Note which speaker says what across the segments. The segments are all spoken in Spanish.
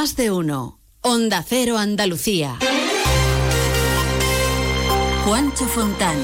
Speaker 1: Más de uno. Onda Cero Andalucía. Juancho Fontán.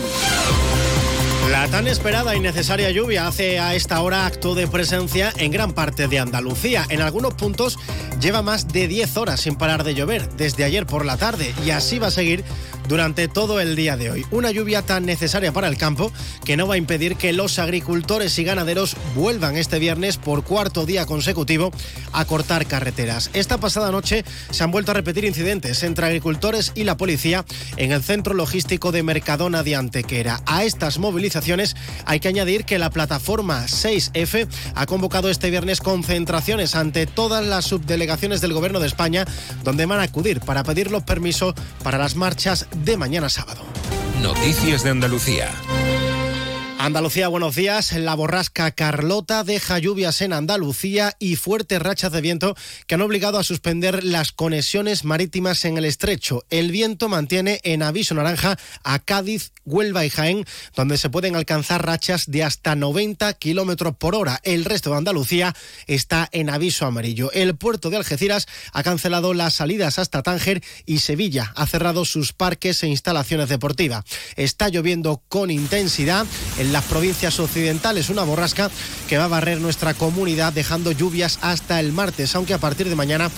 Speaker 2: La tan esperada y necesaria lluvia hace a esta hora acto de presencia en gran parte de Andalucía. En algunos puntos lleva más de 10 horas sin parar de llover, desde ayer por la tarde, y así va a seguir durante todo el día de hoy. Una lluvia tan necesaria para el campo que no va a impedir que los agricultores y ganaderos vuelvan este viernes por cuarto día consecutivo a cortar carreteras. Esta pasada noche se han vuelto a repetir incidentes entre agricultores y la policía en el centro logístico de Mercadona de Antequera. A estas movilizaciones hay que añadir que la plataforma 6F ha convocado este viernes concentraciones ante todas las subdelegaciones del Gobierno de España donde van a acudir para pedir los permisos para las marchas de mañana sábado.
Speaker 3: Noticias de Andalucía.
Speaker 2: Andalucía, buenos días. La borrasca Carlota deja lluvias en Andalucía y fuertes rachas de viento que han obligado a suspender las conexiones marítimas en el estrecho. El viento mantiene en aviso naranja a Cádiz, Huelva y Jaén, donde se pueden alcanzar rachas de hasta 90 kilómetros por hora. El resto de Andalucía está en aviso amarillo. El puerto de Algeciras ha cancelado las salidas hasta Tánger y Sevilla ha cerrado sus parques e instalaciones deportivas. Está lloviendo con intensidad en las provincias occidentales. Una borrasca que va a barrer nuestra comunidad dejando lluvias hasta el martes, aunque a partir de mañana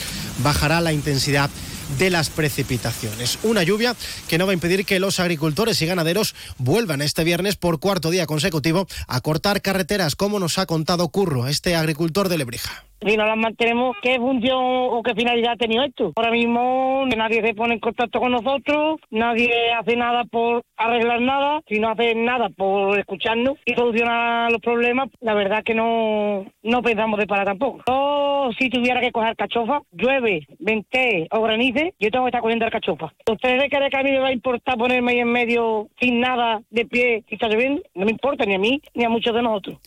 Speaker 2: bajará la intensidad de las precipitaciones. Una lluvia que no va a impedir que los agricultores y ganaderos vuelvan este viernes por cuarto día consecutivo a cortar carreteras, como nos ha contado Curro, este agricultor de Lebrija
Speaker 4: si no las mantenemos, ¿qué función o qué finalidad ha tenido esto? Ahora mismo nadie se pone en contacto con nosotros, nadie hace nada por arreglar nada, si no hace nada por escucharnos y solucionar los problemas, la verdad que no, no pensamos de parar tampoco. Yo, si tuviera que coger cachofa, llueve, vente o granice, yo tengo que estar cogiendo el cachofa. ¿Ustedes creen que a mí me va a importar ponerme ahí en medio sin nada de pie si está lloviendo? No me importa ni a mí ni a muchos de nosotros.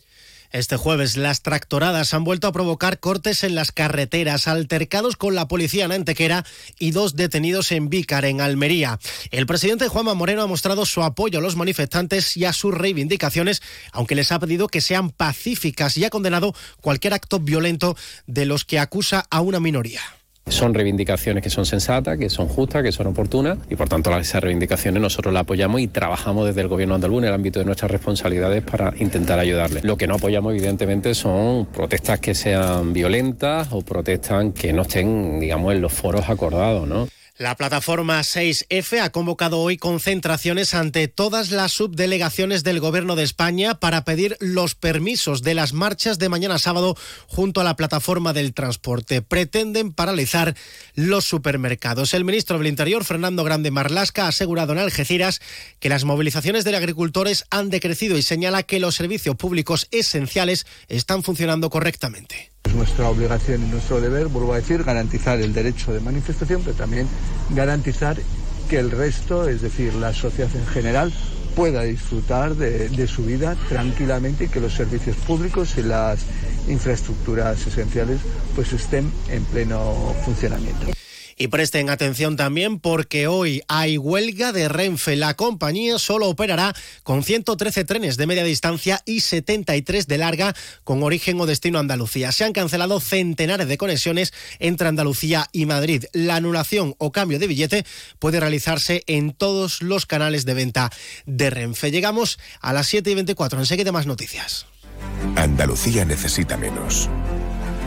Speaker 2: Este jueves las tractoradas han vuelto a provocar cortes en las carreteras, altercados con la policía en Antequera y dos detenidos en Vícar, en Almería. El presidente Juanma Moreno ha mostrado su apoyo a los manifestantes y a sus reivindicaciones, aunque les ha pedido que sean pacíficas y ha condenado cualquier acto violento de los que acusa a una minoría.
Speaker 5: Son reivindicaciones que son sensatas, que son justas, que son oportunas y por tanto esas reivindicaciones nosotros las apoyamos y trabajamos desde el gobierno andaluz en el ámbito de nuestras responsabilidades para intentar ayudarles. Lo que no apoyamos evidentemente son protestas que sean violentas o protestas que no estén, digamos, en los foros acordados, ¿no?
Speaker 2: La plataforma 6F ha convocado hoy concentraciones ante todas las subdelegaciones del Gobierno de España para pedir los permisos de las marchas de mañana sábado junto a la plataforma del transporte. Pretenden paralizar los supermercados. El ministro del Interior, Fernando Grande Marlasca, ha asegurado en Algeciras que las movilizaciones de agricultores han decrecido y señala que los servicios públicos esenciales están funcionando correctamente.
Speaker 6: Es nuestra obligación y nuestro deber, vuelvo a decir, garantizar el derecho de manifestación, pero también garantizar que el resto, es decir, la sociedad en general, pueda disfrutar de, su vida tranquilamente y que los servicios públicos y las infraestructuras esenciales pues estén en pleno funcionamiento.
Speaker 2: Y presten atención también porque hoy hay huelga de Renfe. La compañía solo operará con 113 trenes de media distancia y 73 de larga con origen o destino Andalucía. Se han cancelado centenares de conexiones entre Andalucía y Madrid. La anulación o cambio de billete puede realizarse en todos los canales de venta de Renfe. Llegamos a las 7 y 24. Enseguida más noticias.
Speaker 3: Andalucía necesita menos.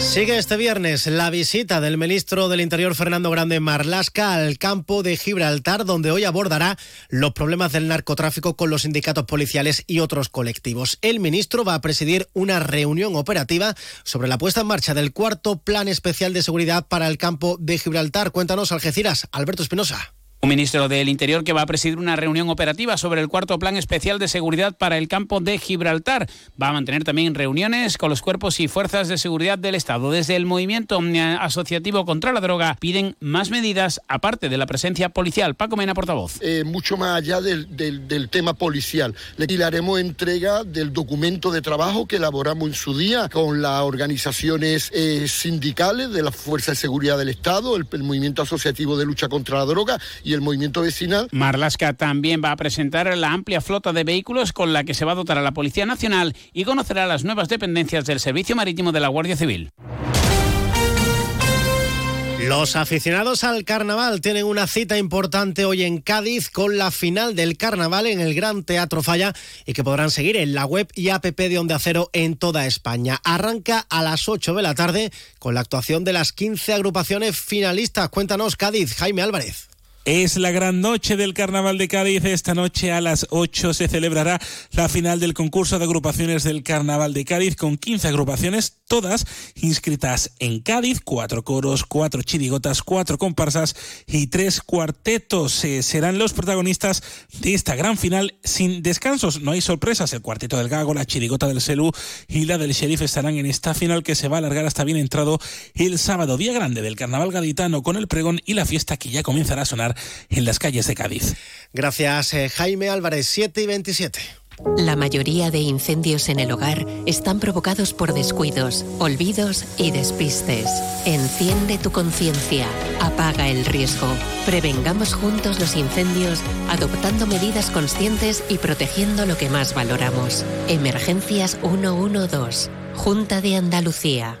Speaker 2: Sigue este viernes la visita del ministro del Interior Fernando Grande Marlasca al campo de Gibraltar, donde hoy abordará los problemas del narcotráfico con los sindicatos policiales y otros colectivos. El ministro va a presidir una reunión operativa sobre la puesta en marcha del cuarto Plan Especial de Seguridad para el campo de Gibraltar. Cuéntanos, Algeciras, Alberto Espinosa.
Speaker 7: Un ministro del Interior que va a presidir una reunión operativa sobre el cuarto plan especial de seguridad para el campo de Gibraltar. Va a mantener también reuniones con los cuerpos y fuerzas de seguridad del Estado. Desde el movimiento asociativo contra la droga piden más medidas aparte de la presencia policial. Paco Mena, portavoz.
Speaker 8: Eh, mucho más allá del, tema policial. Le haremos entrega del documento de trabajo que elaboramos en su día con las organizaciones eh, sindicales de la Fuerza de Seguridad del Estado, el, el movimiento asociativo de lucha contra la droga y el movimiento vecinal.
Speaker 7: Marlasca también va a presentar la amplia flota de vehículos con la que se va a dotar a la Policía Nacional y conocerá las nuevas dependencias del Servicio Marítimo de la Guardia Civil.
Speaker 2: Los aficionados al carnaval tienen una cita importante hoy en Cádiz con la final del carnaval en el Gran Teatro Falla y que podrán seguir en la web y app de Onda Cero en toda España. Arranca a las 8 de la tarde con la actuación de las 15 agrupaciones finalistas. Cuéntanos, Cádiz, Jaime Álvarez.
Speaker 9: Es la gran noche del Carnaval de Cádiz. Esta noche a las 8 se celebrará la final del concurso de agrupaciones del Carnaval de Cádiz con 15 agrupaciones, todas inscritas en Cádiz, cuatro coros, cuatro chirigotas, cuatro comparsas y tres cuartetos. Eh, serán los protagonistas de esta gran final sin descansos. No hay sorpresas. El cuarteto del Gago, la chirigota del Selú y la del Sheriff estarán en esta final que se va a alargar hasta bien entrado el sábado, día grande del Carnaval gaditano con el pregón y la fiesta que ya comenzará a sonar en las calles de Cádiz.
Speaker 2: Gracias, eh, Jaime Álvarez, 7 y 27.
Speaker 1: La mayoría de incendios en el hogar están provocados por descuidos, olvidos y despistes. Enciende tu conciencia, apaga el riesgo. Prevengamos juntos los incendios adoptando medidas conscientes y protegiendo lo que más valoramos. Emergencias 112, Junta de Andalucía.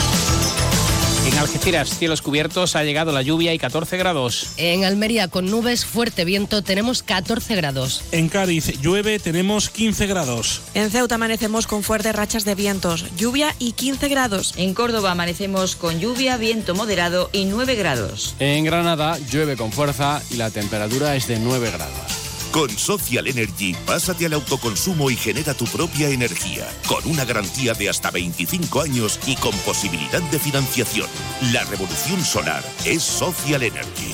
Speaker 7: En Algeciras, cielos cubiertos, ha llegado la lluvia y 14 grados.
Speaker 10: En Almería, con nubes, fuerte viento, tenemos 14 grados.
Speaker 9: En Cádiz, llueve, tenemos 15 grados.
Speaker 11: En Ceuta amanecemos con fuertes rachas de vientos, lluvia y 15 grados.
Speaker 12: En Córdoba amanecemos con lluvia, viento moderado y 9 grados.
Speaker 5: En Granada, llueve con fuerza y la temperatura es de 9 grados.
Speaker 3: Con Social Energy, pásate al autoconsumo y genera tu propia energía, con una garantía de hasta 25 años y con posibilidad de financiación. La revolución solar es Social Energy.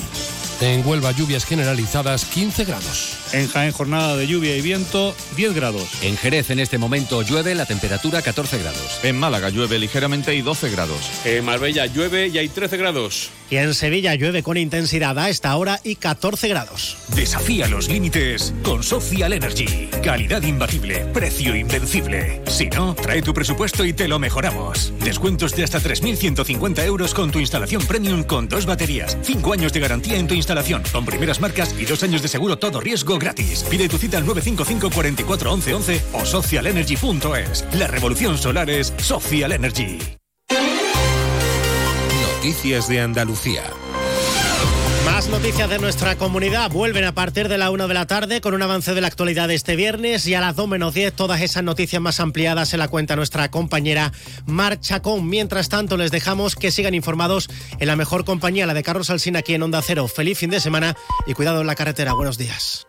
Speaker 13: En Huelva, lluvias generalizadas 15 grados.
Speaker 14: En Jaén, jornada de lluvia y viento 10 grados.
Speaker 13: En Jerez, en este momento, llueve la temperatura 14 grados.
Speaker 14: En Málaga, llueve ligeramente y 12 grados.
Speaker 15: En Marbella, llueve y hay 13 grados.
Speaker 2: Y en Sevilla llueve con intensidad a esta hora y 14 grados.
Speaker 3: Desafía los límites con Social Energy. Calidad imbatible, precio invencible. Si no, trae tu presupuesto y te lo mejoramos. Descuentos de hasta 3.150 euros con tu instalación premium con dos baterías. Cinco años de garantía en tu instalación con primeras marcas y dos años de seguro todo riesgo gratis. Pide tu cita al 955 44 11 11 o socialenergy.es. La revolución solar es Social Energy.
Speaker 13: Noticias de Andalucía.
Speaker 2: Más noticias de nuestra comunidad vuelven a partir de la 1 de la tarde con un avance de la actualidad de este viernes y a las 2 menos 10 todas esas noticias más ampliadas se la cuenta nuestra compañera Mar Chacón. Mientras tanto les dejamos que sigan informados en la mejor compañía, la de Carlos Alsina aquí en Onda Cero. Feliz fin de semana y cuidado en la carretera. Buenos días.